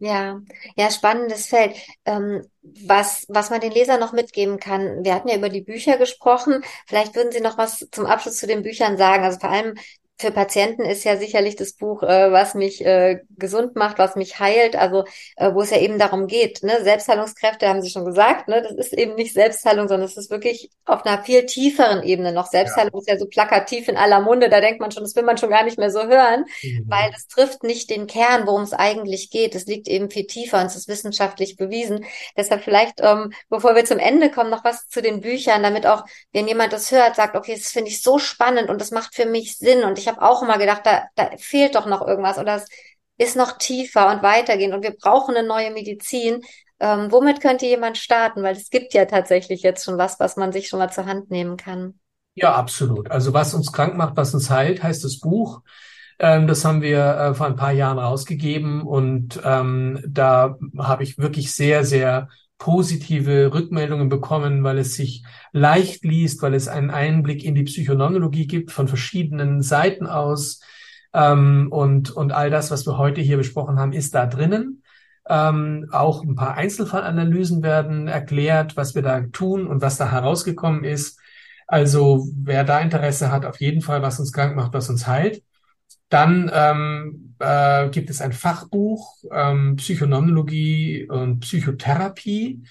ja, ja, spannendes Feld. Ähm, was, was man den Lesern noch mitgeben kann, wir hatten ja über die Bücher gesprochen. Vielleicht würden Sie noch was zum Abschluss zu den Büchern sagen. Also vor allem für Patienten ist ja sicherlich das Buch, äh, was mich äh, gesund macht, was mich heilt, also äh, wo es ja eben darum geht, ne? Selbstheilungskräfte haben Sie schon gesagt, ne? Das ist eben nicht Selbstheilung, sondern es ist wirklich auf einer viel tieferen Ebene noch. Selbstheilung ja. ist ja so plakativ in aller Munde, da denkt man schon, das will man schon gar nicht mehr so hören, mhm. weil es trifft nicht den Kern, worum es eigentlich geht. Es liegt eben viel tiefer und es ist wissenschaftlich bewiesen. Deshalb vielleicht, ähm, bevor wir zum Ende kommen, noch was zu den Büchern, damit auch, wenn jemand das hört, sagt, okay, das finde ich so spannend und das macht für mich Sinn und ich habe auch immer gedacht, da, da fehlt doch noch irgendwas oder es ist noch tiefer und weitergehend und wir brauchen eine neue Medizin. Ähm, womit könnte jemand starten? Weil es gibt ja tatsächlich jetzt schon was, was man sich schon mal zur Hand nehmen kann. Ja, absolut. Also was uns krank macht, was uns heilt, heißt das Buch. Ähm, das haben wir äh, vor ein paar Jahren rausgegeben und ähm, da habe ich wirklich sehr, sehr positive Rückmeldungen bekommen, weil es sich leicht liest, weil es einen Einblick in die Psychonologie gibt von verschiedenen Seiten aus. Ähm, und, und all das, was wir heute hier besprochen haben, ist da drinnen. Ähm, auch ein paar Einzelfallanalysen werden erklärt, was wir da tun und was da herausgekommen ist. Also wer da Interesse hat, auf jeden Fall, was uns krank macht, was uns heilt. Dann ähm, äh, gibt es ein Fachbuch ähm, Psychonomologie und Psychotherapie.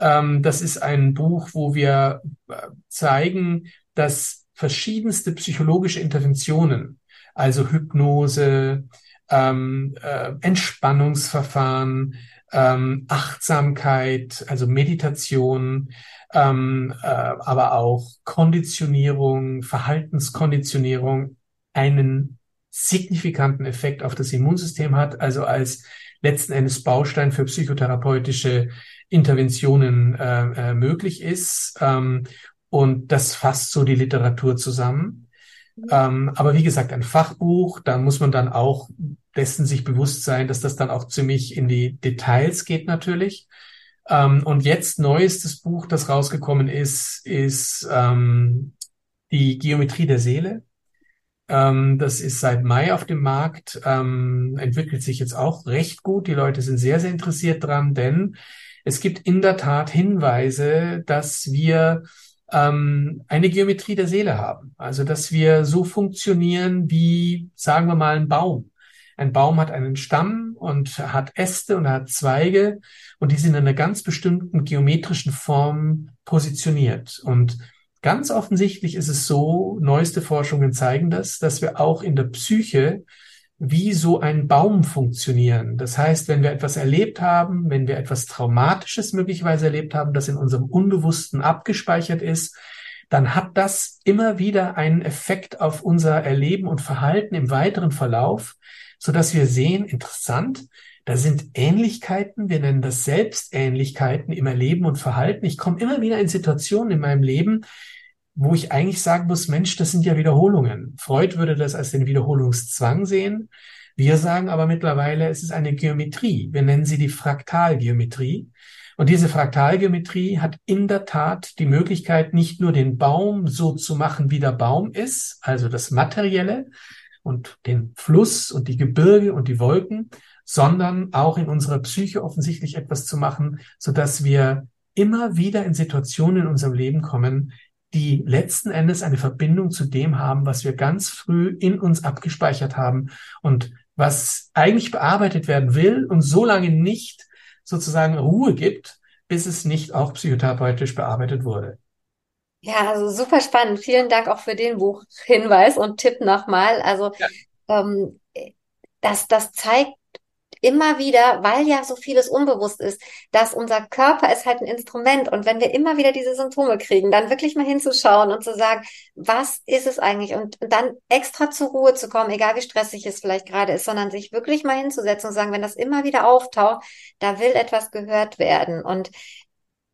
Ähm, das ist ein Buch, wo wir äh, zeigen, dass verschiedenste psychologische Interventionen, also Hypnose, ähm, äh, Entspannungsverfahren, ähm, Achtsamkeit, also Meditation, ähm, äh, aber auch Konditionierung, Verhaltenskonditionierung einen signifikanten Effekt auf das Immunsystem hat, also als letzten Endes Baustein für psychotherapeutische Interventionen äh, äh, möglich ist. Ähm, und das fasst so die Literatur zusammen. Mhm. Ähm, aber wie gesagt, ein Fachbuch, da muss man dann auch dessen sich bewusst sein, dass das dann auch ziemlich in die Details geht natürlich. Ähm, und jetzt neuestes Buch, das rausgekommen ist, ist ähm, die Geometrie der Seele das ist seit Mai auf dem Markt, ähm, entwickelt sich jetzt auch recht gut. Die Leute sind sehr, sehr interessiert dran, denn es gibt in der Tat Hinweise, dass wir ähm, eine Geometrie der Seele haben. Also, dass wir so funktionieren wie, sagen wir mal, ein Baum. Ein Baum hat einen Stamm und hat Äste und hat Zweige und die sind in einer ganz bestimmten geometrischen Form positioniert. Und Ganz offensichtlich ist es so, neueste Forschungen zeigen das, dass wir auch in der Psyche wie so ein Baum funktionieren. Das heißt, wenn wir etwas erlebt haben, wenn wir etwas Traumatisches möglicherweise erlebt haben, das in unserem Unbewussten abgespeichert ist, dann hat das immer wieder einen Effekt auf unser Erleben und Verhalten im weiteren Verlauf, so dass wir sehen, interessant, da sind Ähnlichkeiten, wir nennen das Selbstähnlichkeiten im Erleben und Verhalten. Ich komme immer wieder in Situationen in meinem Leben, wo ich eigentlich sagen muss, Mensch, das sind ja Wiederholungen. Freud würde das als den Wiederholungszwang sehen. Wir sagen aber mittlerweile, es ist eine Geometrie. Wir nennen sie die Fraktalgeometrie. Und diese Fraktalgeometrie hat in der Tat die Möglichkeit, nicht nur den Baum so zu machen, wie der Baum ist, also das Materielle und den Fluss und die Gebirge und die Wolken, sondern auch in unserer Psyche offensichtlich etwas zu machen, so dass wir immer wieder in Situationen in unserem Leben kommen, die letzten Endes eine Verbindung zu dem haben, was wir ganz früh in uns abgespeichert haben und was eigentlich bearbeitet werden will und so lange nicht sozusagen Ruhe gibt, bis es nicht auch psychotherapeutisch bearbeitet wurde. Ja, also super spannend. Vielen Dank auch für den Buchhinweis und Tipp nochmal. Also ja. ähm, das, das zeigt immer wieder, weil ja so vieles unbewusst ist, dass unser Körper ist halt ein Instrument. Und wenn wir immer wieder diese Symptome kriegen, dann wirklich mal hinzuschauen und zu sagen, was ist es eigentlich? Und dann extra zur Ruhe zu kommen, egal wie stressig es vielleicht gerade ist, sondern sich wirklich mal hinzusetzen und sagen, wenn das immer wieder auftaucht, da will etwas gehört werden. Und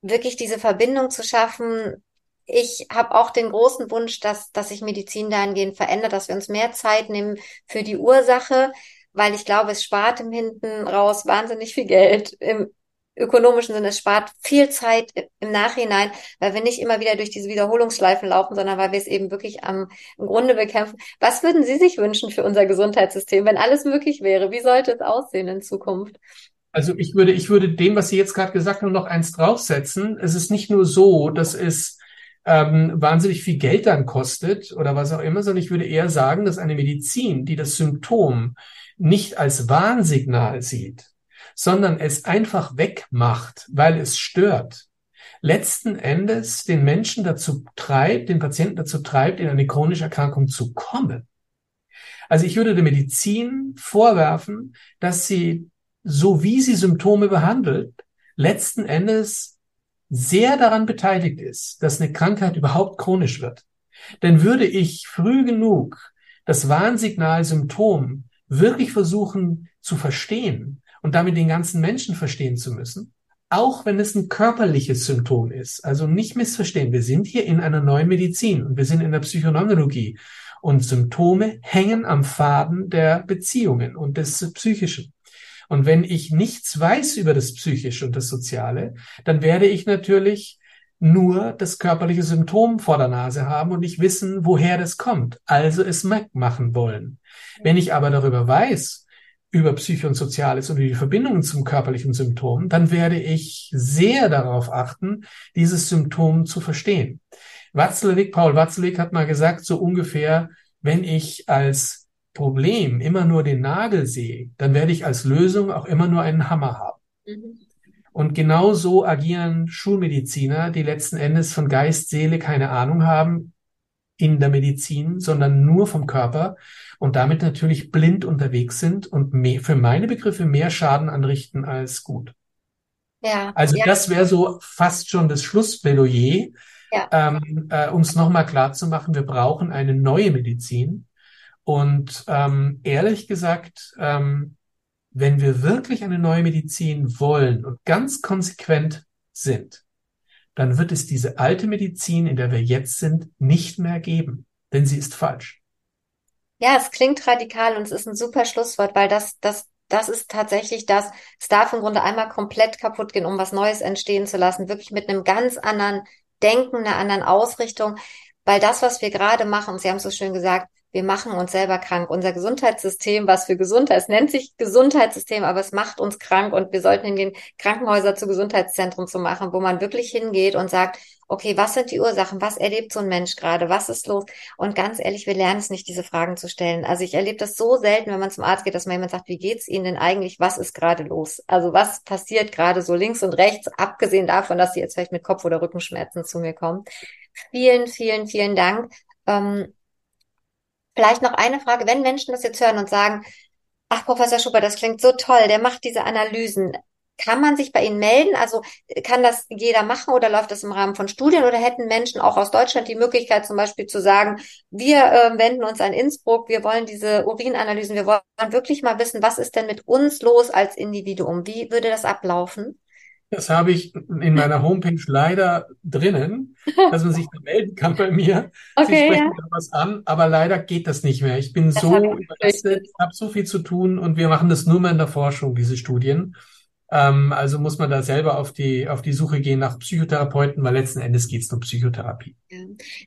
wirklich diese Verbindung zu schaffen, ich habe auch den großen Wunsch, dass, dass sich Medizin dahingehend verändert, dass wir uns mehr Zeit nehmen für die Ursache, weil ich glaube, es spart im Hinten raus wahnsinnig viel Geld. Im ökonomischen Sinne, es spart viel Zeit im Nachhinein, weil wir nicht immer wieder durch diese Wiederholungsschleifen laufen, sondern weil wir es eben wirklich am im Grunde bekämpfen. Was würden Sie sich wünschen für unser Gesundheitssystem, wenn alles möglich wäre? Wie sollte es aussehen in Zukunft? Also ich würde, ich würde dem, was Sie jetzt gerade gesagt haben, noch eins draufsetzen. Es ist nicht nur so, dass es ähm, wahnsinnig viel Geld dann kostet oder was auch immer, sondern ich würde eher sagen, dass eine Medizin, die das Symptom nicht als Warnsignal sieht, sondern es einfach wegmacht, weil es stört, letzten Endes den Menschen dazu treibt, den Patienten dazu treibt, in eine chronische Erkrankung zu kommen. Also ich würde der Medizin vorwerfen, dass sie, so wie sie Symptome behandelt, letzten Endes sehr daran beteiligt ist, dass eine Krankheit überhaupt chronisch wird. Denn würde ich früh genug das Warnsignal Symptom wirklich versuchen zu verstehen und damit den ganzen Menschen verstehen zu müssen, auch wenn es ein körperliches Symptom ist. Also nicht missverstehen. Wir sind hier in einer neuen Medizin und wir sind in der Psychoneurologie und Symptome hängen am Faden der Beziehungen und des Psychischen. Und wenn ich nichts weiß über das Psychische und das Soziale, dann werde ich natürlich nur das körperliche Symptom vor der Nase haben und nicht wissen, woher das kommt. Also es machen wollen. Wenn ich aber darüber weiß, über Psyche und Soziales und über die Verbindungen zum körperlichen Symptom, dann werde ich sehr darauf achten, dieses Symptom zu verstehen. Watzlawick, Paul Watzlawick hat mal gesagt, so ungefähr, wenn ich als Problem immer nur den Nagel sehe, dann werde ich als Lösung auch immer nur einen Hammer haben. Mhm. Und genau so agieren Schulmediziner, die letzten Endes von Geist, Seele keine Ahnung haben in der Medizin, sondern nur vom Körper und damit natürlich blind unterwegs sind und mehr, für meine Begriffe mehr Schaden anrichten als gut. Ja, also ja. das wäre so fast schon das Schlussplädoyer, ja. ähm, äh, uns nochmal klar zu machen, wir brauchen eine neue Medizin. Und ähm, ehrlich gesagt, ähm, wenn wir wirklich eine neue Medizin wollen und ganz konsequent sind, dann wird es diese alte Medizin, in der wir jetzt sind, nicht mehr geben, denn sie ist falsch. Ja, es klingt radikal und es ist ein super Schlusswort, weil das, das, das ist tatsächlich das, es darf im Grunde einmal komplett kaputt gehen, um was Neues entstehen zu lassen, wirklich mit einem ganz anderen Denken, einer anderen Ausrichtung, weil das, was wir gerade machen, Sie haben es so schön gesagt, wir machen uns selber krank. Unser Gesundheitssystem, was für Gesundheit, es nennt sich Gesundheitssystem, aber es macht uns krank und wir sollten hingehen, Krankenhäuser zu Gesundheitszentren zu machen, wo man wirklich hingeht und sagt, okay, was sind die Ursachen? Was erlebt so ein Mensch gerade? Was ist los? Und ganz ehrlich, wir lernen es nicht, diese Fragen zu stellen. Also ich erlebe das so selten, wenn man zum Arzt geht, dass man jemand sagt, wie geht's Ihnen denn eigentlich? Was ist gerade los? Also was passiert gerade so links und rechts, abgesehen davon, dass Sie jetzt vielleicht mit Kopf- oder Rückenschmerzen zu mir kommen. Vielen, vielen, vielen Dank. Ähm, Vielleicht noch eine Frage, wenn Menschen das jetzt hören und sagen, ach, Professor Schubert, das klingt so toll, der macht diese Analysen. Kann man sich bei Ihnen melden? Also kann das jeder machen oder läuft das im Rahmen von Studien oder hätten Menschen auch aus Deutschland die Möglichkeit zum Beispiel zu sagen, wir äh, wenden uns an Innsbruck, wir wollen diese Urinanalysen, wir wollen wirklich mal wissen, was ist denn mit uns los als Individuum? Wie würde das ablaufen? Das habe ich in meiner Homepage leider drinnen, dass man sich da melden kann bei mir. Okay, Sie sprechen ja. was an, aber leider geht das nicht mehr. Ich bin das so überlastet, habe so viel zu tun und wir machen das nur mehr in der Forschung, diese Studien. Ähm, also muss man da selber auf die, auf die Suche gehen nach Psychotherapeuten, weil letzten Endes geht es um Psychotherapie.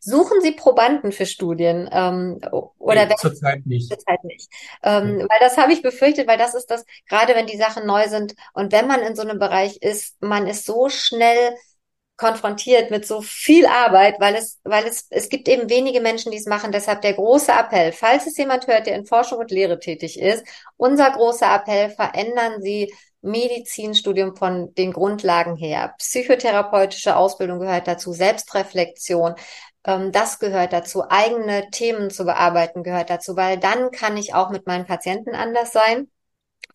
Suchen Sie Probanden für Studien? Ähm, oder nee, zurzeit nicht. Zurzeit nicht. Ähm, ja. Weil das habe ich befürchtet, weil das ist das, gerade wenn die Sachen neu sind und wenn man in so einem Bereich ist, man ist so schnell konfrontiert mit so viel Arbeit, weil es, weil es, es gibt eben wenige Menschen, die es machen. Deshalb der große Appell, falls es jemand hört, der in Forschung und Lehre tätig ist, unser großer Appell, verändern Sie Medizinstudium von den Grundlagen her. Psychotherapeutische Ausbildung gehört dazu, Selbstreflexion, ähm, das gehört dazu, eigene Themen zu bearbeiten gehört dazu, weil dann kann ich auch mit meinen Patienten anders sein.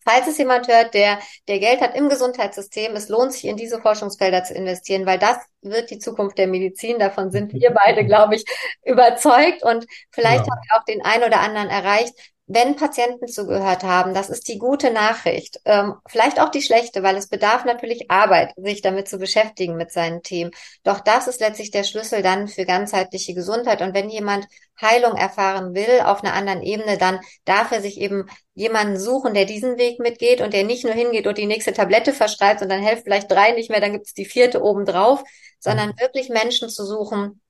Falls es jemand hört, der, der Geld hat im Gesundheitssystem, es lohnt sich in diese Forschungsfelder zu investieren, weil das wird die Zukunft der Medizin. Davon sind wir beide, glaube ich, überzeugt. Und vielleicht ja. haben wir auch den einen oder anderen erreicht, wenn Patienten zugehört haben, das ist die gute Nachricht. Ähm, vielleicht auch die schlechte, weil es bedarf natürlich Arbeit, sich damit zu beschäftigen mit seinen Themen. Doch das ist letztlich der Schlüssel dann für ganzheitliche Gesundheit. Und wenn jemand Heilung erfahren will auf einer anderen Ebene, dann darf er sich eben jemanden suchen, der diesen Weg mitgeht und der nicht nur hingeht und die nächste Tablette verschreibt und dann helfen vielleicht drei nicht mehr, dann gibt es die vierte obendrauf, sondern mhm. wirklich Menschen zu suchen,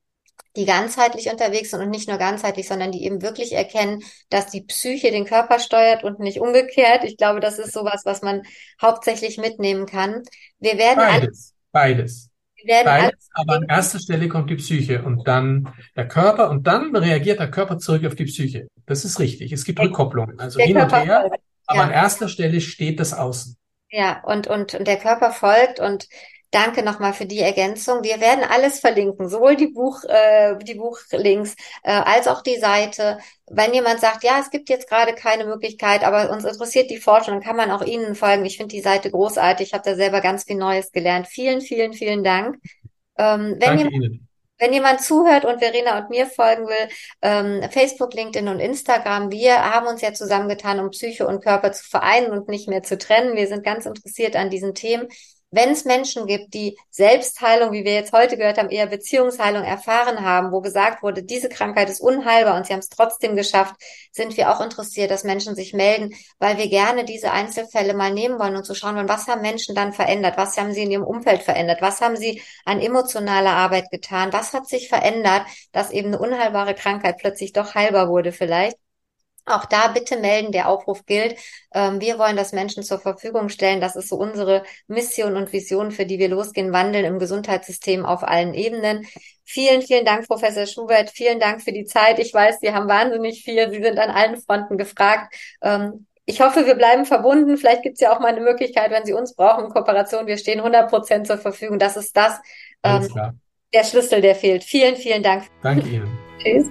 die ganzheitlich unterwegs sind und nicht nur ganzheitlich, sondern die eben wirklich erkennen, dass die Psyche den Körper steuert und nicht umgekehrt. Ich glaube, das ist sowas, was man hauptsächlich mitnehmen kann. Wir werden beides, beides. Wir werden beides, aber an erster Stelle kommt die Psyche und dann der Körper und dann reagiert der Körper zurück auf die Psyche. Das ist richtig. Es gibt Rückkopplungen, also hin und her, aber ja. an erster Stelle steht das Außen. Ja, und, und, und der Körper folgt und Danke nochmal für die Ergänzung. Wir werden alles verlinken, sowohl die Buch, äh, die Buchlinks äh, als auch die Seite. Wenn jemand sagt, ja, es gibt jetzt gerade keine Möglichkeit, aber uns interessiert die Forschung, dann kann man auch Ihnen folgen. Ich finde die Seite großartig. Ich habe da selber ganz viel Neues gelernt. Vielen, vielen, vielen Dank. Ähm, wenn Danke jemand, Ihnen. Wenn jemand zuhört und Verena und mir folgen will, ähm, Facebook, LinkedIn und Instagram, wir haben uns ja zusammengetan, um Psyche und Körper zu vereinen und nicht mehr zu trennen. Wir sind ganz interessiert an diesen Themen. Wenn es Menschen gibt, die Selbstheilung, wie wir jetzt heute gehört haben, eher Beziehungsheilung erfahren haben, wo gesagt wurde, diese Krankheit ist unheilbar und sie haben es trotzdem geschafft, sind wir auch interessiert, dass Menschen sich melden, weil wir gerne diese Einzelfälle mal nehmen wollen und zu schauen wollen, was haben Menschen dann verändert, was haben sie in ihrem Umfeld verändert, was haben sie an emotionaler Arbeit getan, was hat sich verändert, dass eben eine unheilbare Krankheit plötzlich doch heilbar wurde vielleicht. Auch da bitte melden, der Aufruf gilt. Ähm, wir wollen das Menschen zur Verfügung stellen. Das ist so unsere Mission und Vision, für die wir losgehen, wandeln im Gesundheitssystem auf allen Ebenen. Vielen, vielen Dank, Professor Schubert. Vielen Dank für die Zeit. Ich weiß, Sie haben wahnsinnig viel. Sie sind an allen Fronten gefragt. Ähm, ich hoffe, wir bleiben verbunden. Vielleicht gibt es ja auch mal eine Möglichkeit, wenn Sie uns brauchen, Kooperation. Wir stehen 100 Prozent zur Verfügung. Das ist das, ähm, der Schlüssel, der fehlt. Vielen, vielen Dank. Danke Ihnen. Tschüss.